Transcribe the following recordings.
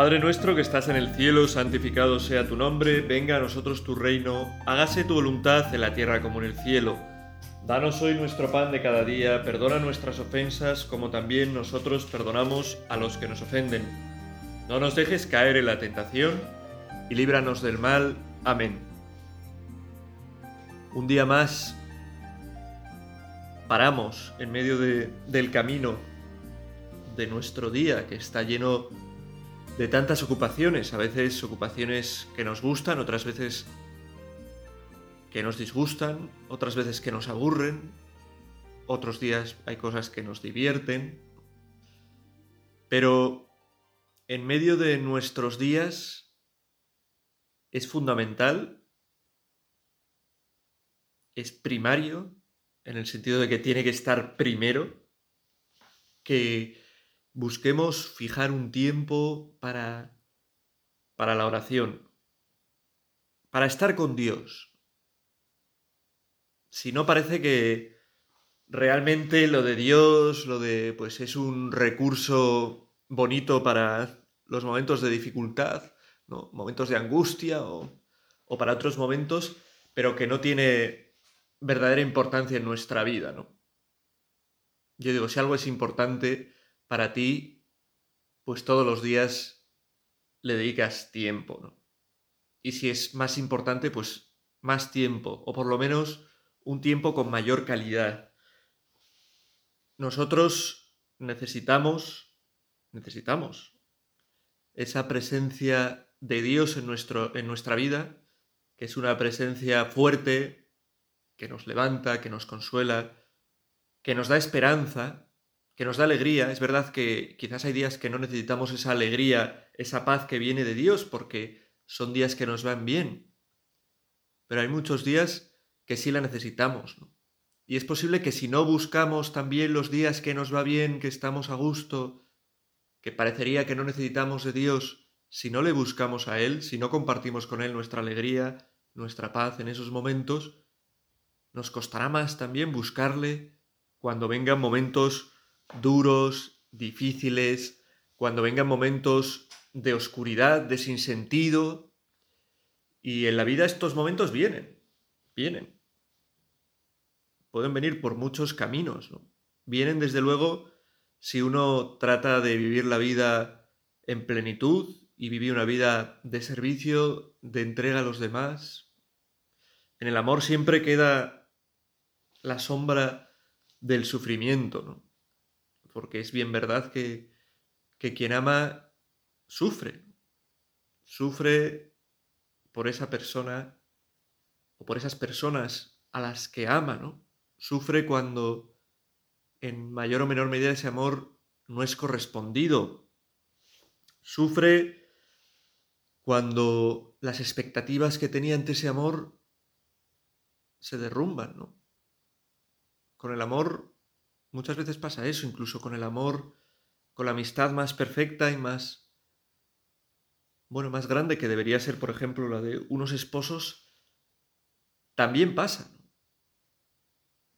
Padre nuestro que estás en el cielo, santificado sea tu nombre, venga a nosotros tu reino, hágase tu voluntad en la tierra como en el cielo. Danos hoy nuestro pan de cada día, perdona nuestras ofensas como también nosotros perdonamos a los que nos ofenden. No nos dejes caer en la tentación y líbranos del mal. Amén. Un día más paramos en medio del camino de nuestro día que está lleno de tantas ocupaciones, a veces ocupaciones que nos gustan, otras veces que nos disgustan, otras veces que nos aburren, otros días hay cosas que nos divierten, pero en medio de nuestros días es fundamental, es primario, en el sentido de que tiene que estar primero, que busquemos fijar un tiempo para, para la oración, para estar con Dios. Si no parece que realmente lo de Dios, lo de pues es un recurso bonito para los momentos de dificultad, ¿no? momentos de angustia o, o para otros momentos, pero que no tiene verdadera importancia en nuestra vida, ¿no? Yo digo, si algo es importante, para ti, pues todos los días le dedicas tiempo, ¿no? Y si es más importante, pues más tiempo, o por lo menos un tiempo con mayor calidad. Nosotros necesitamos, necesitamos esa presencia de Dios en, nuestro, en nuestra vida, que es una presencia fuerte, que nos levanta, que nos consuela, que nos da esperanza, que nos da alegría. Es verdad que quizás hay días que no necesitamos esa alegría, esa paz que viene de Dios, porque son días que nos van bien. Pero hay muchos días que sí la necesitamos. Y es posible que si no buscamos también los días que nos va bien, que estamos a gusto, que parecería que no necesitamos de Dios, si no le buscamos a Él, si no compartimos con Él nuestra alegría, nuestra paz en esos momentos, nos costará más también buscarle cuando vengan momentos duros, difíciles, cuando vengan momentos de oscuridad, de sinsentido. Y en la vida estos momentos vienen, vienen. Pueden venir por muchos caminos. Vienen desde luego si uno trata de vivir la vida en plenitud y vivir una vida de servicio, de entrega a los demás. En el amor siempre queda la sombra del sufrimiento, ¿no? Porque es bien verdad que, que quien ama sufre, sufre por esa persona o por esas personas a las que ama, ¿no? Sufre cuando en mayor o menor medida ese amor no es correspondido. Sufre cuando las expectativas que tenía ante ese amor se derrumban, ¿no? Con el amor Muchas veces pasa eso, incluso con el amor, con la amistad más perfecta y más, bueno, más grande que debería ser, por ejemplo, la de unos esposos, también pasa.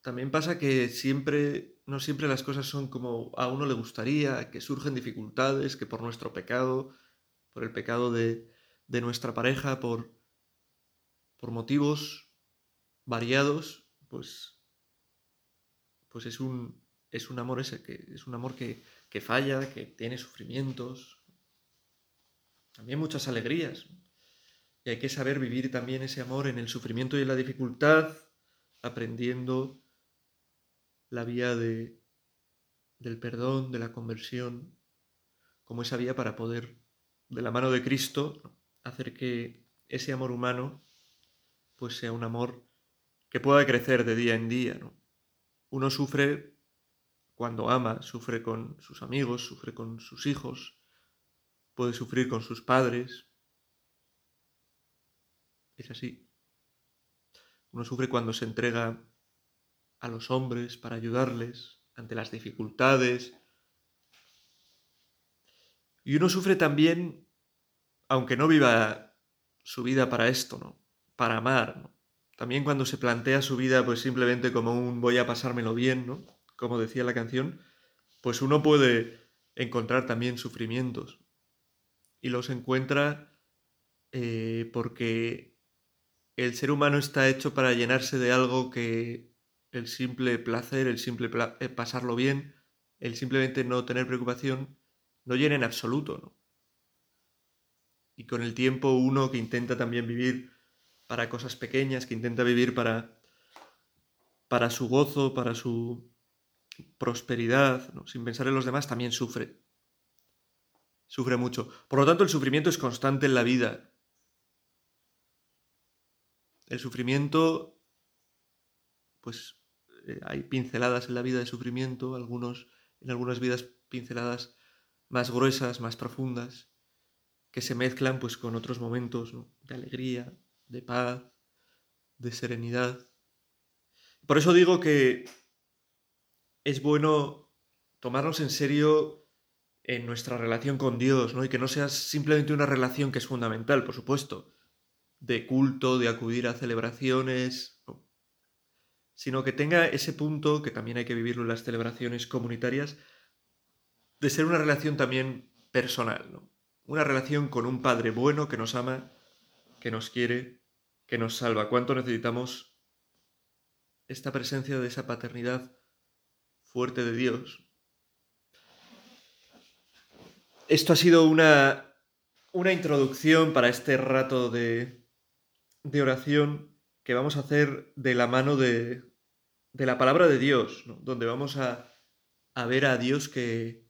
También pasa que siempre, no siempre las cosas son como a uno le gustaría, que surgen dificultades, que por nuestro pecado, por el pecado de, de nuestra pareja, por, por motivos variados, pues, pues es un, es un amor ese, que es un amor que, que falla, que tiene sufrimientos, también muchas alegrías. Y hay que saber vivir también ese amor en el sufrimiento y en la dificultad, aprendiendo la vía de, del perdón, de la conversión, como esa vía para poder, de la mano de Cristo, hacer que ese amor humano pues sea un amor que pueda crecer de día en día. ¿no? Uno sufre cuando ama, sufre con sus amigos, sufre con sus hijos, puede sufrir con sus padres. Es así. Uno sufre cuando se entrega a los hombres para ayudarles ante las dificultades. Y uno sufre también, aunque no viva su vida para esto, ¿no? Para amar, También cuando se plantea su vida pues simplemente como un voy a pasármelo bien, ¿no? Como decía la canción, pues uno puede encontrar también sufrimientos. y los encuentra eh, porque el ser humano está hecho para llenarse de algo que el simple placer, el simple eh, pasarlo bien, el simplemente no tener preocupación, no llena en absoluto, ¿no? Y con el tiempo uno que intenta también vivir para cosas pequeñas, que intenta vivir para, para su gozo, para su prosperidad, sin pensar en los demás, también sufre. Sufre mucho. Por lo tanto, el sufrimiento es constante en la vida. El sufrimiento, pues eh, hay pinceladas en la vida de sufrimiento, algunos, en algunas vidas pinceladas más gruesas, más profundas, que se mezclan pues con otros momentos de alegría, de paz, de serenidad. Por eso digo que es bueno tomarnos en serio en nuestra relación con Dios, ¿no? Y que no sea simplemente una relación que es fundamental, por supuesto, de culto, de acudir a celebraciones, sino que tenga ese punto, que también hay que vivirlo en las celebraciones comunitarias, de ser una relación también personal, ¿no? Una relación con un Padre bueno que nos ama, que nos quiere que nos salva. ¿Cuánto necesitamos esta presencia de esa paternidad fuerte de Dios? Esto ha sido una, una introducción para este rato de, de, oración que vamos a hacer de la mano de, de la palabra de Dios, donde vamos a, a, ver a Dios que,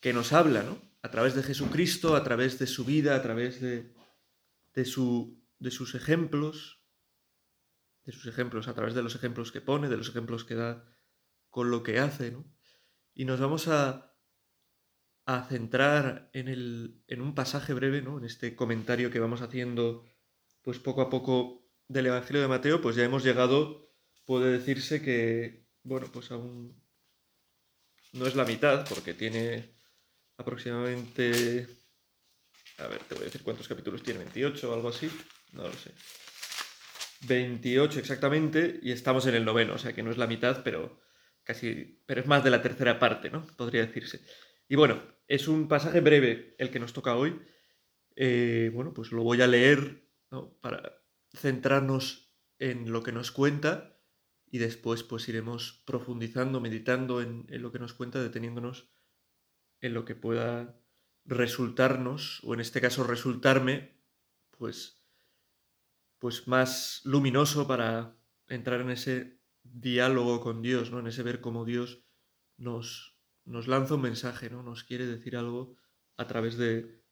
que nos habla, ¿no? a través de Jesucristo, a través de su vida, a través de, de su de sus ejemplos, de sus ejemplos, a través de los ejemplos que pone, de los ejemplos que da con lo que hace, ¿no? Y nos vamos a, a centrar en, el, en un pasaje breve, ¿no? En este comentario que vamos haciendo, pues poco a poco del Evangelio de Mateo, pues ya hemos llegado, puede decirse que, bueno, pues aún no es la mitad, porque tiene aproximadamente, a ver, te voy a decir cuántos capítulos tiene, 28 o algo así no lo sé. 28 exactamente y estamos en el noveno, o sea que no es la mitad, pero pero es más de la tercera parte, ¿no? Podría decirse. Y bueno, es un pasaje breve el que nos toca hoy. Eh, bueno, pues lo voy a leer para centrarnos en lo que nos cuenta y después pues iremos profundizando, meditando en, en lo que nos cuenta, deteniéndonos en lo que pueda resultarnos, o en este caso resultarme, pues pues más luminoso para entrar en ese diálogo con Dios, ¿no? En ese ver cómo Dios nos, nos lanza un mensaje, ¿no? Nos quiere decir algo a través de,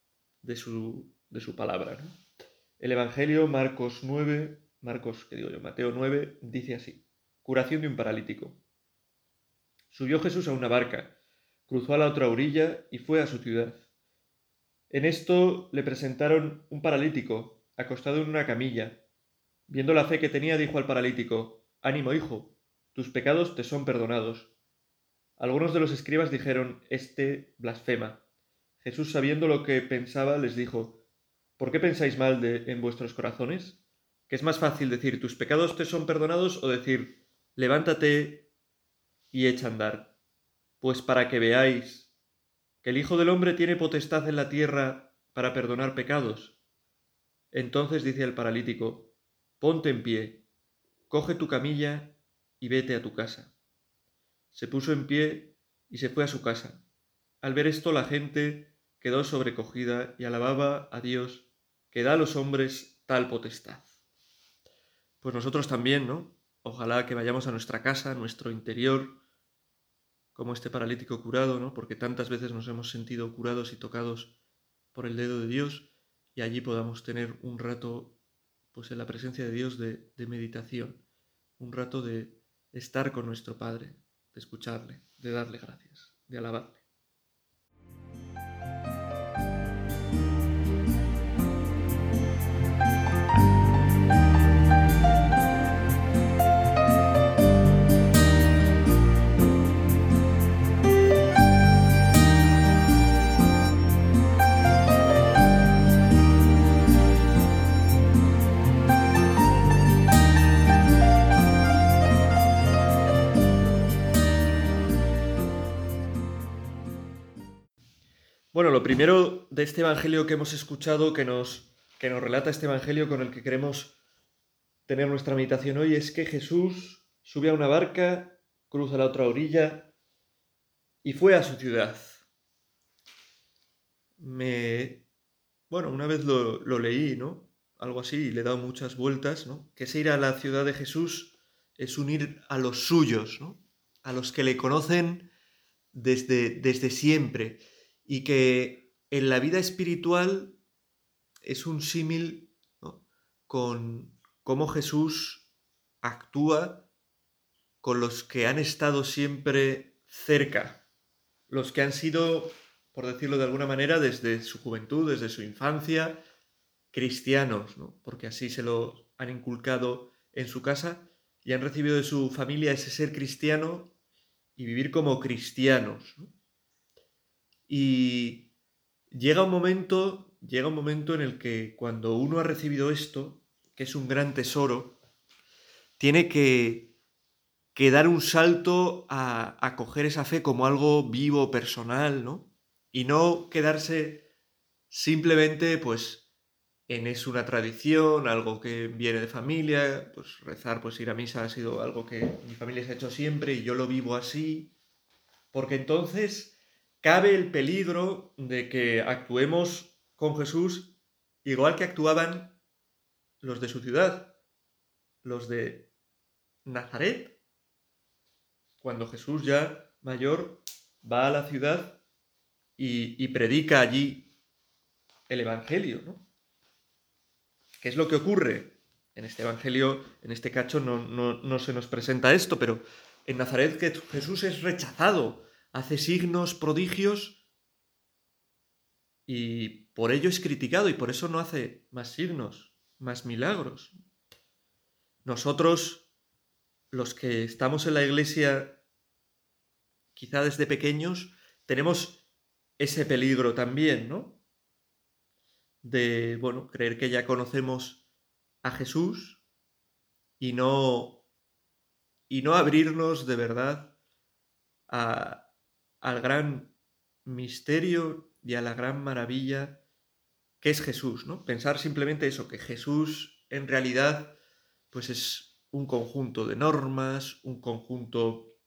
de, su, de su, palabra, El Evangelio, Marcos 9, Marcos, que digo yo, Mateo 9, dice así, curación de un paralítico. Subió Jesús a una barca, cruzó a la otra orilla y fue a su ciudad. En esto le presentaron un paralítico acostado en una camilla. Viendo la fe que tenía, dijo al paralítico, Ánimo, hijo, tus pecados te son perdonados. Algunos de los escribas dijeron, Este blasfema. Jesús, sabiendo lo que pensaba, les dijo, ¿Por qué pensáis mal de, en vuestros corazones? ¿Que es más fácil decir, tus pecados te son perdonados o decir, levántate y echa andar? Pues para que veáis que el Hijo del Hombre tiene potestad en la tierra para perdonar pecados. Entonces dice el paralítico, Ponte en pie, coge tu camilla y vete a tu casa. Se puso en pie y se fue a su casa. Al ver esto la gente quedó sobrecogida y alababa a Dios que da a los hombres tal potestad. Pues nosotros también, ¿no? Ojalá que vayamos a nuestra casa, a nuestro interior, como este paralítico curado, ¿no? Porque tantas veces nos hemos sentido curados y tocados por el dedo de Dios y allí podamos tener un rato pues en la presencia de Dios de, de meditación, un rato de estar con nuestro Padre, de escucharle, de darle gracias, de alabarle. Bueno, lo primero de este Evangelio que hemos escuchado, que nos, que nos relata este Evangelio con el que queremos tener nuestra meditación hoy, es que Jesús sube a una barca, cruza la otra orilla y fue a su ciudad. Me... Bueno, una vez lo, lo leí, ¿no? Algo así, y le he dado muchas vueltas, ¿no? Que ese ir a la ciudad de Jesús es unir a los suyos, ¿no? A los que le conocen desde, desde siempre y que en la vida espiritual es un símil con cómo Jesús actúa con los que han estado siempre cerca, los que han sido, por decirlo de alguna manera, desde su juventud, desde su infancia, cristianos, porque así se lo han inculcado en su casa y han recibido de su familia ese ser cristiano y vivir como cristianos. Y llega un momento, llega un momento en el que cuando uno ha recibido esto, que es un gran tesoro, tiene que, que dar un salto a, a coger esa fe como algo vivo, personal, ¿no? Y no quedarse simplemente, pues, en es una tradición, algo que viene de familia, pues rezar, pues ir a misa ha sido algo que mi familia se ha hecho siempre y yo lo vivo así, porque entonces cabe el peligro de que actuemos con Jesús igual que actuaban los de su ciudad, los de Nazaret, cuando Jesús ya mayor va a la ciudad y, predica allí el Evangelio, ¿no? ¿Qué es lo que ocurre? En este Evangelio, en este cacho, no, no se nos presenta esto, pero en Nazaret que Jesús es rechazado hace signos, prodigios, y por ello es criticado y por eso no hace más signos, más milagros. Nosotros, los que estamos en la iglesia, quizá desde pequeños, tenemos ese peligro también, ¿no? De, bueno, creer que ya conocemos a Jesús y no, y no abrirnos de verdad a, al gran misterio y a la gran maravilla que es Jesús, ¿no? Pensar simplemente eso, que Jesús en realidad pues es un conjunto de normas, un conjunto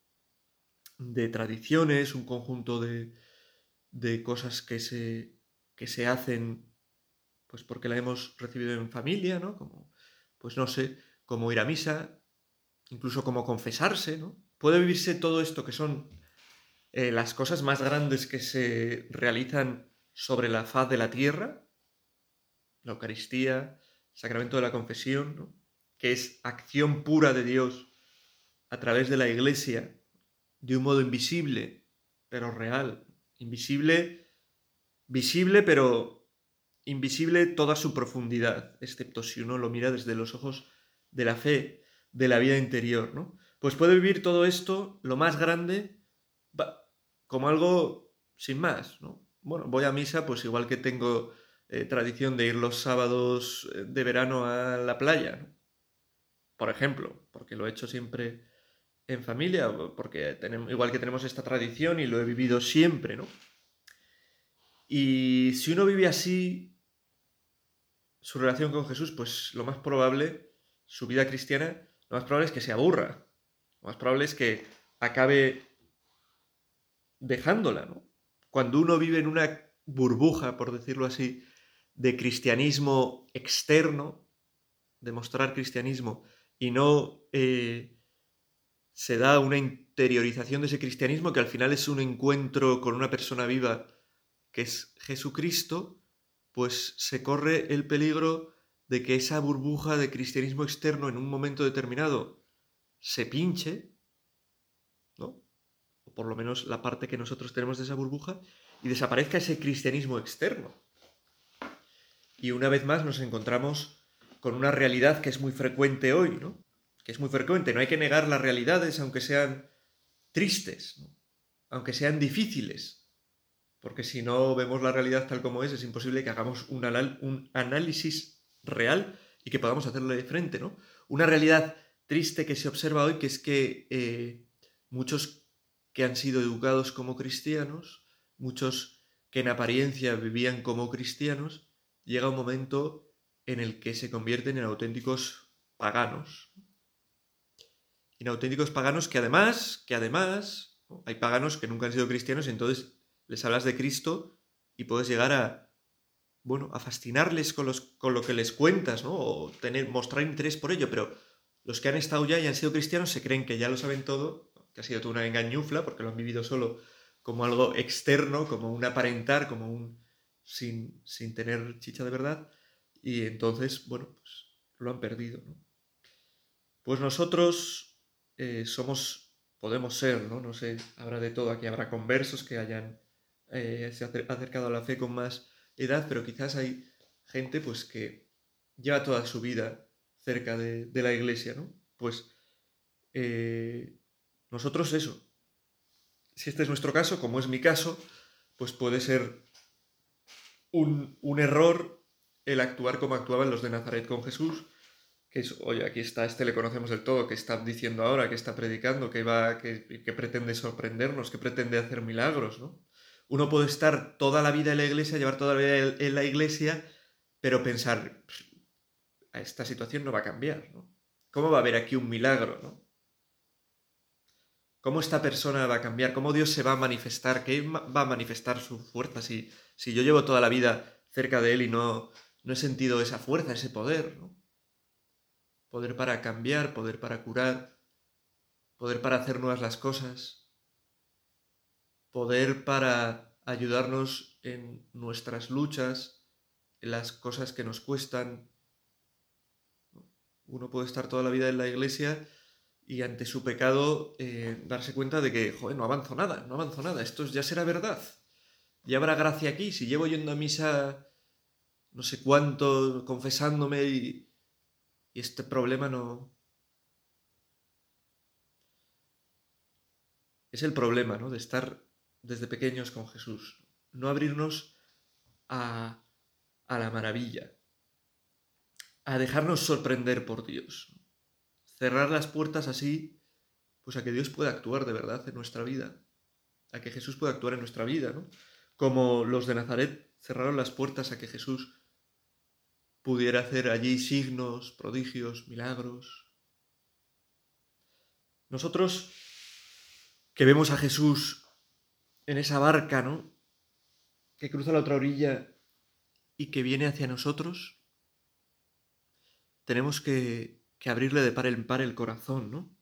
de tradiciones, un conjunto de, de cosas que se, que se hacen pues porque la hemos recibido en familia, ¿no? Como, pues no sé, como ir a misa, incluso como confesarse, ¿no? Puede vivirse todo esto que son eh, las cosas más grandes que se realizan sobre la faz de la tierra, la Eucaristía, sacramento de la confesión, que es acción pura de Dios a través de la Iglesia, de un modo invisible, pero real, invisible, visible, pero invisible toda su profundidad, excepto si uno lo mira desde los ojos de la fe, de la vida interior, ¿no? Pues puede vivir todo esto, lo más grande, como algo sin más, ¿no? Bueno, voy a misa, pues igual que tengo eh, tradición de ir los sábados eh, de verano a la playa, por ejemplo, porque lo he hecho siempre en familia, porque igual que tenemos esta tradición y lo he vivido siempre, ¿no? Y si uno vive así su relación con Jesús, pues lo más probable, su vida cristiana, lo más probable es que se aburra. Lo más probable es que acabe dejándola, ¿no? Cuando uno vive en una burbuja, por decirlo así, de cristianismo externo, de mostrar cristianismo, y no eh, se da una interiorización de ese cristianismo que al final es un encuentro con una persona viva que es Jesucristo, pues se corre el peligro de que esa burbuja de cristianismo externo en un momento determinado se pinche por lo menos la parte que nosotros tenemos de esa burbuja, y desaparezca ese cristianismo externo. Y una vez más nos encontramos con una realidad que es muy frecuente hoy, ¿no? Que es muy frecuente. No hay que negar las realidades, aunque sean tristes, aunque sean difíciles. Porque si no vemos la realidad tal como es, es imposible que hagamos un, análisis real y que podamos hacerle de frente, ¿no? Una realidad triste que se observa hoy, que es que eh, muchos que han sido educados como cristianos, muchos que en apariencia vivían como cristianos, llega un momento en el que se convierten en auténticos paganos. En auténticos paganos que además, que además, hay paganos que nunca han sido cristianos y entonces les hablas de Cristo y puedes llegar a, bueno, a fascinarles con, los, con lo que les cuentas, ¿no? O tener, mostrar interés por ello, pero los que han estado ya y han sido cristianos se creen que ya lo saben todo, que ha sido toda una engañufla, porque lo han vivido solo como algo externo, como un aparentar, como un... sin, sin tener chicha de verdad, y entonces, bueno, pues lo han perdido, ¿no? Pues nosotros eh, somos, podemos ser, ¿no? No sé, habrá de todo, aquí habrá conversos que hayan eh, se acercado a la fe con más edad, pero quizás hay gente pues que lleva toda su vida cerca de, la iglesia, ¿no? Pues eh, nosotros eso. Si este es nuestro caso, como es mi caso, pues puede ser un, un error el actuar como actuaban los de Nazaret con Jesús, que es, oye, aquí está, este le conocemos del todo, que está diciendo ahora, que está predicando, que va, que, que pretende sorprendernos, que pretende hacer milagros, ¿no? Uno puede estar toda la vida en la iglesia, llevar toda la vida en la iglesia, pero pensar, esta situación no va a cambiar, ¿no? ¿Cómo va a haber aquí un milagro, ¿no? ¿Cómo esta persona va a cambiar? ¿Cómo Dios se va a manifestar? ¿Qué va a manifestar su fuerza si, si yo llevo toda la vida cerca de Él y no, no he sentido esa fuerza, ese poder, ¿no? Poder para cambiar, poder para curar, poder para hacer nuevas las cosas, poder para ayudarnos en nuestras luchas, en las cosas que nos cuestan. Uno puede estar toda la vida en la iglesia y ante su pecado eh, darse cuenta de que, joder, no avanzo nada, no avanzo nada, esto ya será verdad. Ya habrá gracia aquí, si llevo yendo a misa no sé cuánto confesándome y, este problema no... Es el problema, ¿no? De estar desde pequeños con Jesús. No abrirnos a, a la maravilla, a dejarnos sorprender por Dios. Cerrar las puertas así, pues a que Dios pueda actuar de verdad en nuestra vida, a que Jesús pueda actuar en nuestra vida, ¿no? Como los de Nazaret cerraron las puertas a que Jesús pudiera hacer allí signos, prodigios, milagros. Nosotros que vemos a Jesús en esa barca, ¿no? Que cruza la otra orilla y que viene hacia nosotros, tenemos que, que abrirle de par en par el corazón, ¿no?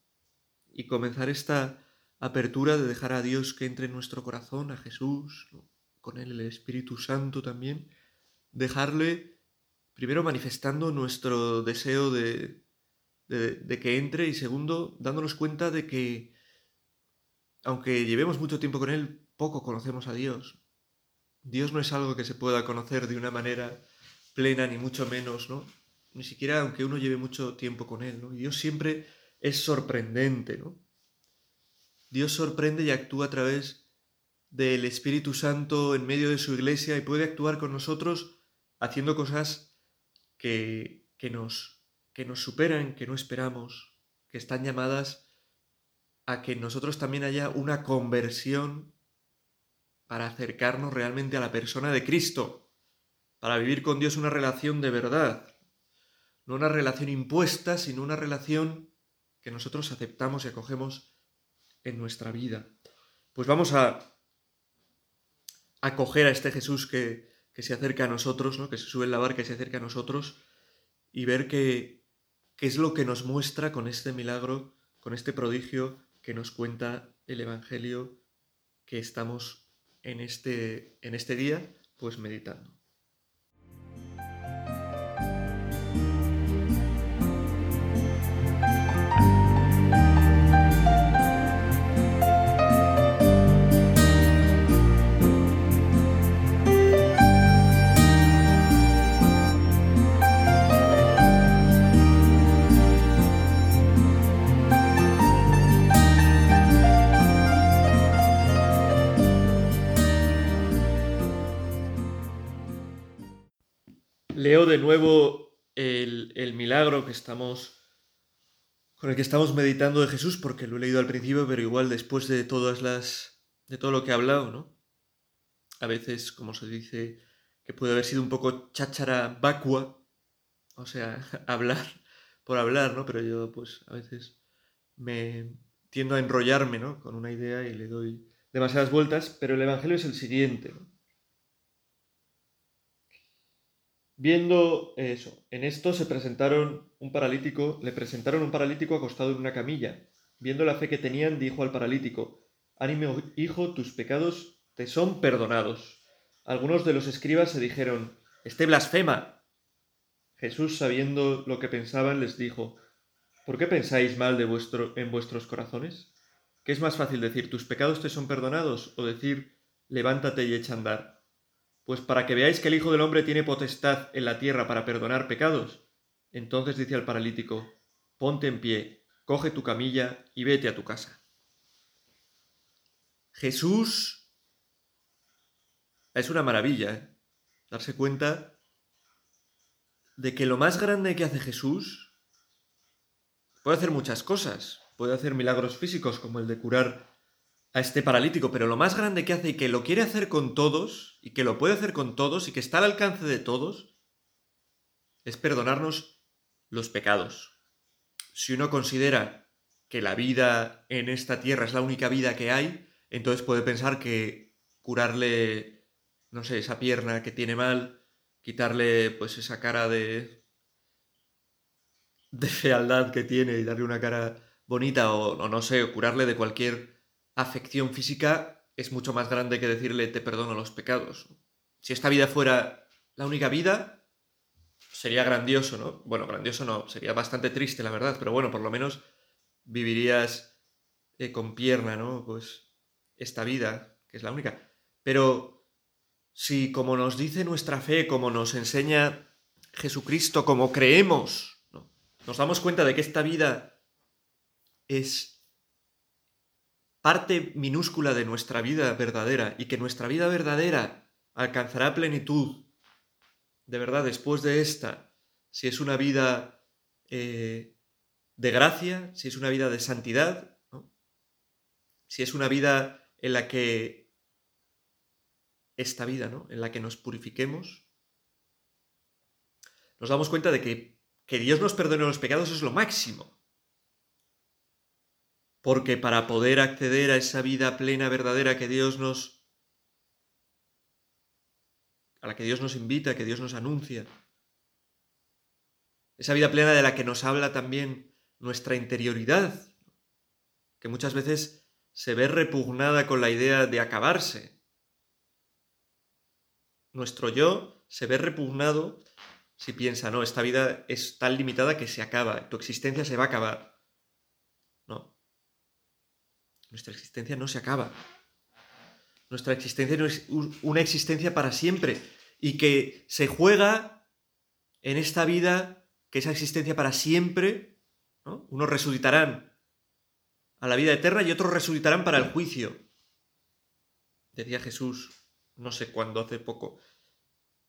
Y comenzar esta apertura de dejar a Dios que entre en nuestro corazón, a Jesús, con él el Espíritu Santo también, dejarle primero manifestando nuestro deseo de, de, que entre y segundo dándonos cuenta de que aunque llevemos mucho tiempo con Él, poco conocemos a Dios. Dios no es algo que se pueda conocer de una manera plena, ni mucho menos, ¿no? Ni siquiera aunque uno lleve mucho tiempo con Él, ¿no? Dios siempre es sorprendente, ¿no? Dios sorprende y actúa a través del Espíritu Santo en medio de su iglesia y puede actuar con nosotros haciendo cosas que, nos, que nos superan, que no esperamos, que están llamadas a que nosotros también haya una conversión para acercarnos realmente a la persona de Cristo, para vivir con Dios una relación de verdad, no una relación impuesta, sino una relación que nosotros aceptamos y acogemos en nuestra vida. Pues vamos a acoger a este Jesús que, que se acerca a nosotros, ¿no? que se sube en la barca y se acerca a nosotros, y ver qué, es lo que nos muestra con este milagro, con este prodigio que nos cuenta el Evangelio que estamos en este, en este día, pues meditando. Leo de nuevo el, milagro que estamos con el que estamos meditando de Jesús, porque lo he leído al principio, pero igual después de todas las de todo lo que he hablado, ¿no? a veces, como se dice, que puede haber sido un poco cháchara vacua, o sea, hablar por hablar, ¿no? Pero yo, pues, a veces me tiendo a enrollarme, ¿no? Con una idea y le doy demasiadas vueltas, pero el Evangelio es el siguiente. Viendo eso, en esto se presentaron un paralítico, le presentaron un paralítico acostado en una camilla. Viendo la fe que tenían, dijo al paralítico, Ánimo, hijo, tus pecados te son perdonados. Algunos de los escribas se dijeron, Este blasfema. Jesús, sabiendo lo que pensaban, les dijo, ¿Por qué pensáis mal de vuestro, en vuestros corazones? ¿Qué es más fácil decir, tus pecados te son perdonados, o decir, levántate y echa a andar? Pues para que veáis que el Hijo del Hombre tiene potestad en la tierra para perdonar pecados. Entonces dice al paralítico, ponte en pie, coge tu camilla y vete a tu casa. Jesús es una maravilla, ¿eh? darse cuenta de que lo más grande que hace Jesús puede hacer muchas cosas, puede hacer milagros físicos como el de curar a este paralítico, pero lo más grande que hace y que lo quiere hacer con todos, y que lo puede hacer con todos, y que está al alcance de todos, es perdonarnos los pecados. Si uno considera que la vida en esta tierra es la única vida que hay, entonces puede pensar que curarle, no sé, esa pierna que tiene mal, quitarle pues esa cara de de fealdad que tiene y darle una cara bonita o, o no sé, curarle de cualquier afección física es mucho más grande que decirle te perdono los pecados. Si esta vida fuera la única vida, sería grandioso, ¿no? Bueno, grandioso no, sería bastante triste, la verdad, pero bueno, por lo menos vivirías eh, con pierna, ¿no? Pues esta vida, que es la única. Pero si como nos dice nuestra fe, como nos enseña Jesucristo, como creemos, ¿no? nos damos cuenta de que esta vida es parte minúscula de nuestra vida verdadera y que nuestra vida verdadera alcanzará plenitud de verdad después de esta, si es una vida eh, de gracia, si es una vida de santidad, si es una vida en la que esta vida, ¿no? en la que nos purifiquemos, nos damos cuenta de que que Dios nos perdone los pecados es lo máximo. Porque para poder acceder a esa vida plena, verdadera que Dios nos a la que Dios nos invita, que Dios nos anuncia, esa vida plena de la que nos habla también nuestra interioridad, que muchas veces se ve repugnada con la idea de acabarse. Nuestro yo se ve repugnado si piensa, no, esta vida es tan limitada que se acaba, tu existencia se va a acabar. Nuestra existencia no se acaba. Nuestra existencia no es una existencia para siempre y que se juega en esta vida que esa existencia para siempre, unos resucitarán a la vida eterna y otros resucitarán para el juicio. Decía Jesús, no sé cuándo, hace poco,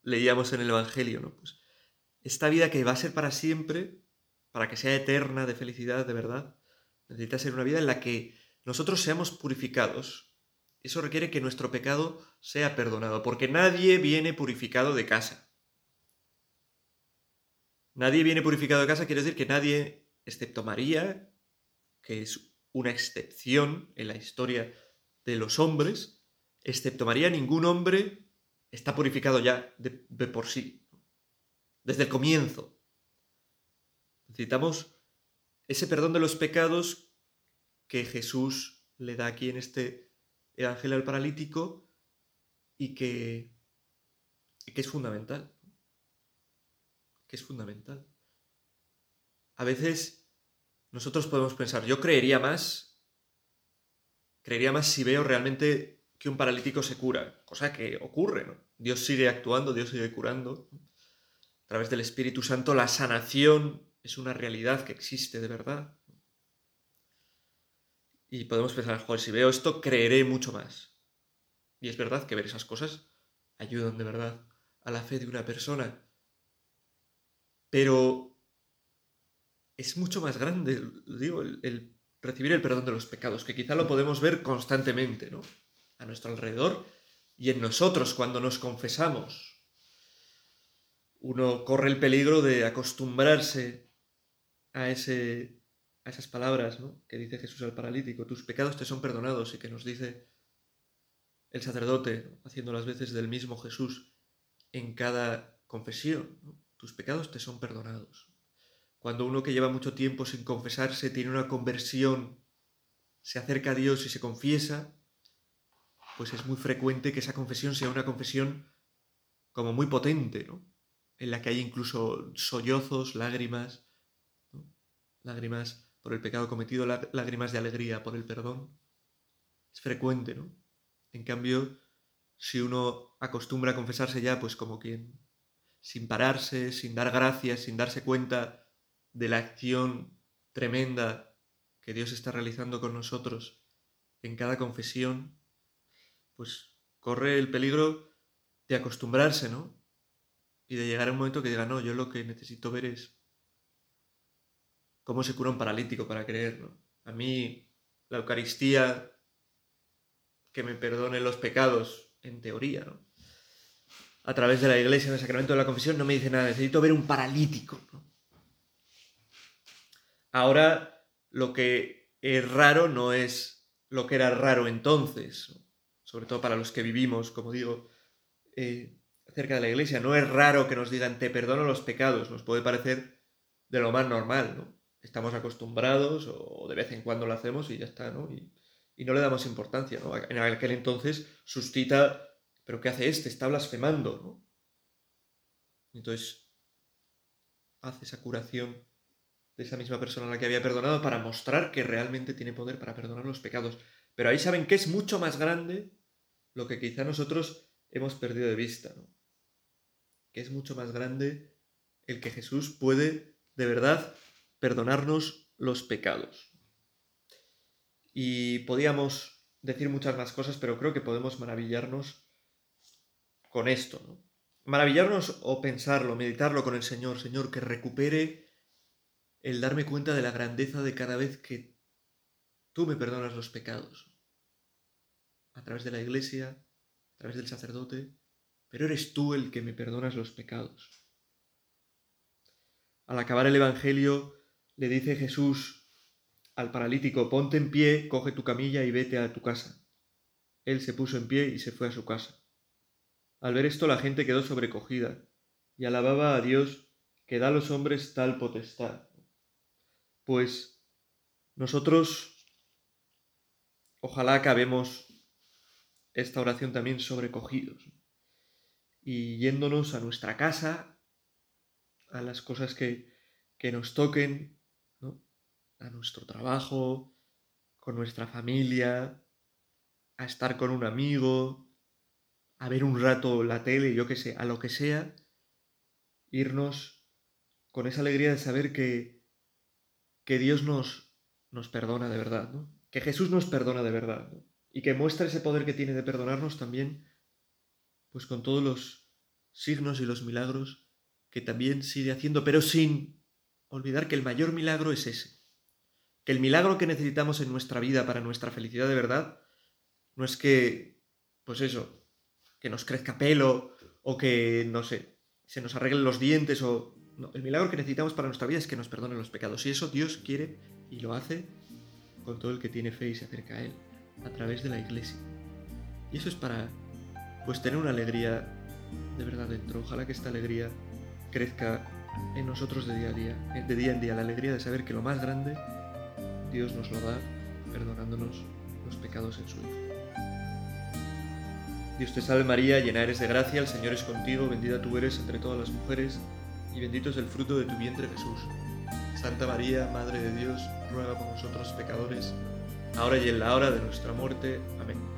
leíamos en el Evangelio, ¿no? Pues esta vida que va a ser para siempre, para que sea eterna de felicidad, de verdad, necesita ser una vida en la que nosotros seamos purificados, eso requiere que nuestro pecado sea perdonado, porque nadie viene purificado de casa. Nadie viene purificado de casa quiere decir que nadie, excepto María, que es una excepción en la historia de los hombres, excepto María, ningún hombre está purificado ya de, por sí, desde el comienzo. Necesitamos ese perdón de los pecados que Jesús le da aquí en este Evangelio al paralítico y que, que es fundamental. Que es fundamental. A veces nosotros podemos pensar, yo creería más, creería más si veo realmente que un paralítico se cura, cosa que ocurre, ¿no? Dios sigue actuando, Dios sigue curando. A través del Espíritu Santo la sanación es una realidad que existe de verdad. Y podemos pensar, joder, si veo esto, creeré mucho más. Y es verdad que ver esas cosas ayudan de verdad a la fe de una persona. Pero es mucho más grande, digo, el, recibir el perdón de los pecados, que quizá lo podemos ver constantemente, ¿no? A nuestro alrededor y en nosotros cuando nos confesamos. Uno corre el peligro de acostumbrarse a, ese, a esas palabras que dice Jesús al paralítico, tus pecados te son perdonados y que nos dice el sacerdote, haciendo las veces del mismo Jesús en cada confesión, tus pecados te son perdonados. Cuando uno que lleva mucho tiempo sin confesarse tiene una conversión, se acerca a Dios y se confiesa, pues es muy frecuente que esa confesión sea una confesión como muy potente, ¿no? En la que hay incluso sollozos, lágrimas, lágrimas por el pecado cometido, lágrimas de alegría por el perdón. Es frecuente, ¿no? En cambio, si uno acostumbra a confesarse ya, pues como quien, sin pararse, sin dar gracias, sin darse cuenta de la acción tremenda que Dios está realizando con nosotros en cada confesión, pues corre el peligro de acostumbrarse, ¿no? Y de llegar a un momento que diga, no, yo lo que necesito ver es cómo se cura un paralítico para creer, ¿no? A mí la Eucaristía, que me perdone los pecados, en teoría, ¿no? A través de la iglesia, en el sacramento de la confesión, no me dice nada, necesito ver un paralítico. Ahora, lo que es raro no es lo que era raro entonces, sobre todo para los que vivimos, como digo, eh, cerca de la iglesia. No es raro que nos digan, te perdono los pecados, nos puede parecer de lo más normal, ¿no? Estamos acostumbrados o de vez en cuando lo hacemos y ya está, ¿no? Y, no le damos importancia, ¿no? En aquel entonces suscita, pero ¿qué hace este? Está blasfemando, ¿no? Entonces hace esa curación de esa misma persona a la que había perdonado para mostrar que realmente tiene poder para perdonar los pecados. Pero ahí saben que es mucho más grande lo que quizá nosotros hemos perdido de vista, ¿no? Que es mucho más grande el que Jesús puede de verdad perdonarnos los pecados. Y podíamos decir muchas más cosas, pero creo que podemos maravillarnos con esto, ¿no? Maravillarnos o pensarlo, meditarlo con el Señor, Señor, que recupere el darme cuenta de la grandeza de cada vez que tú me perdonas los pecados. A través de la iglesia, a través del sacerdote, pero eres tú el que me perdonas los pecados. Al acabar el Evangelio, le dice Jesús al paralítico, ponte en pie, coge tu camilla y vete a tu casa. Él se puso en pie y se fue a su casa. Al ver esto la gente quedó sobrecogida y alababa a Dios que da a los hombres tal potestad. Pues nosotros ojalá acabemos esta oración también sobrecogidos y yéndonos a nuestra casa, a las cosas que, que nos toquen, a nuestro trabajo, con nuestra familia, a estar con un amigo, a ver un rato la tele, yo qué sé, a lo que sea, irnos con esa alegría de saber que que Dios nos, nos perdona de verdad, ¿no? que Jesús nos perdona de verdad y que muestra ese poder que tiene de perdonarnos también, pues con todos los signos y los milagros que también sigue haciendo, pero sin olvidar que el mayor milagro es ese, que el milagro que necesitamos en nuestra vida para nuestra felicidad de verdad no es que, pues eso, que nos crezca pelo o que, no sé, se nos arreglen los dientes o el milagro que necesitamos para nuestra vida es que nos perdone los pecados. Y eso Dios quiere y lo hace con todo el que tiene fe y se acerca a Él, a través de la iglesia. Y eso es para, pues, tener una alegría de verdad dentro. Ojalá que esta alegría crezca en nosotros de día a día, de día en día, la alegría de saber que lo más grande Dios nos lo da perdonándonos los pecados en su Hijo. Dios te salve María, llena eres de gracia, el Señor es contigo, bendita tú eres entre todas las mujeres y bendito es el fruto de tu vientre Jesús. Santa María, Madre de Dios, ruega por nosotros pecadores, ahora y en la hora de nuestra muerte. Amén.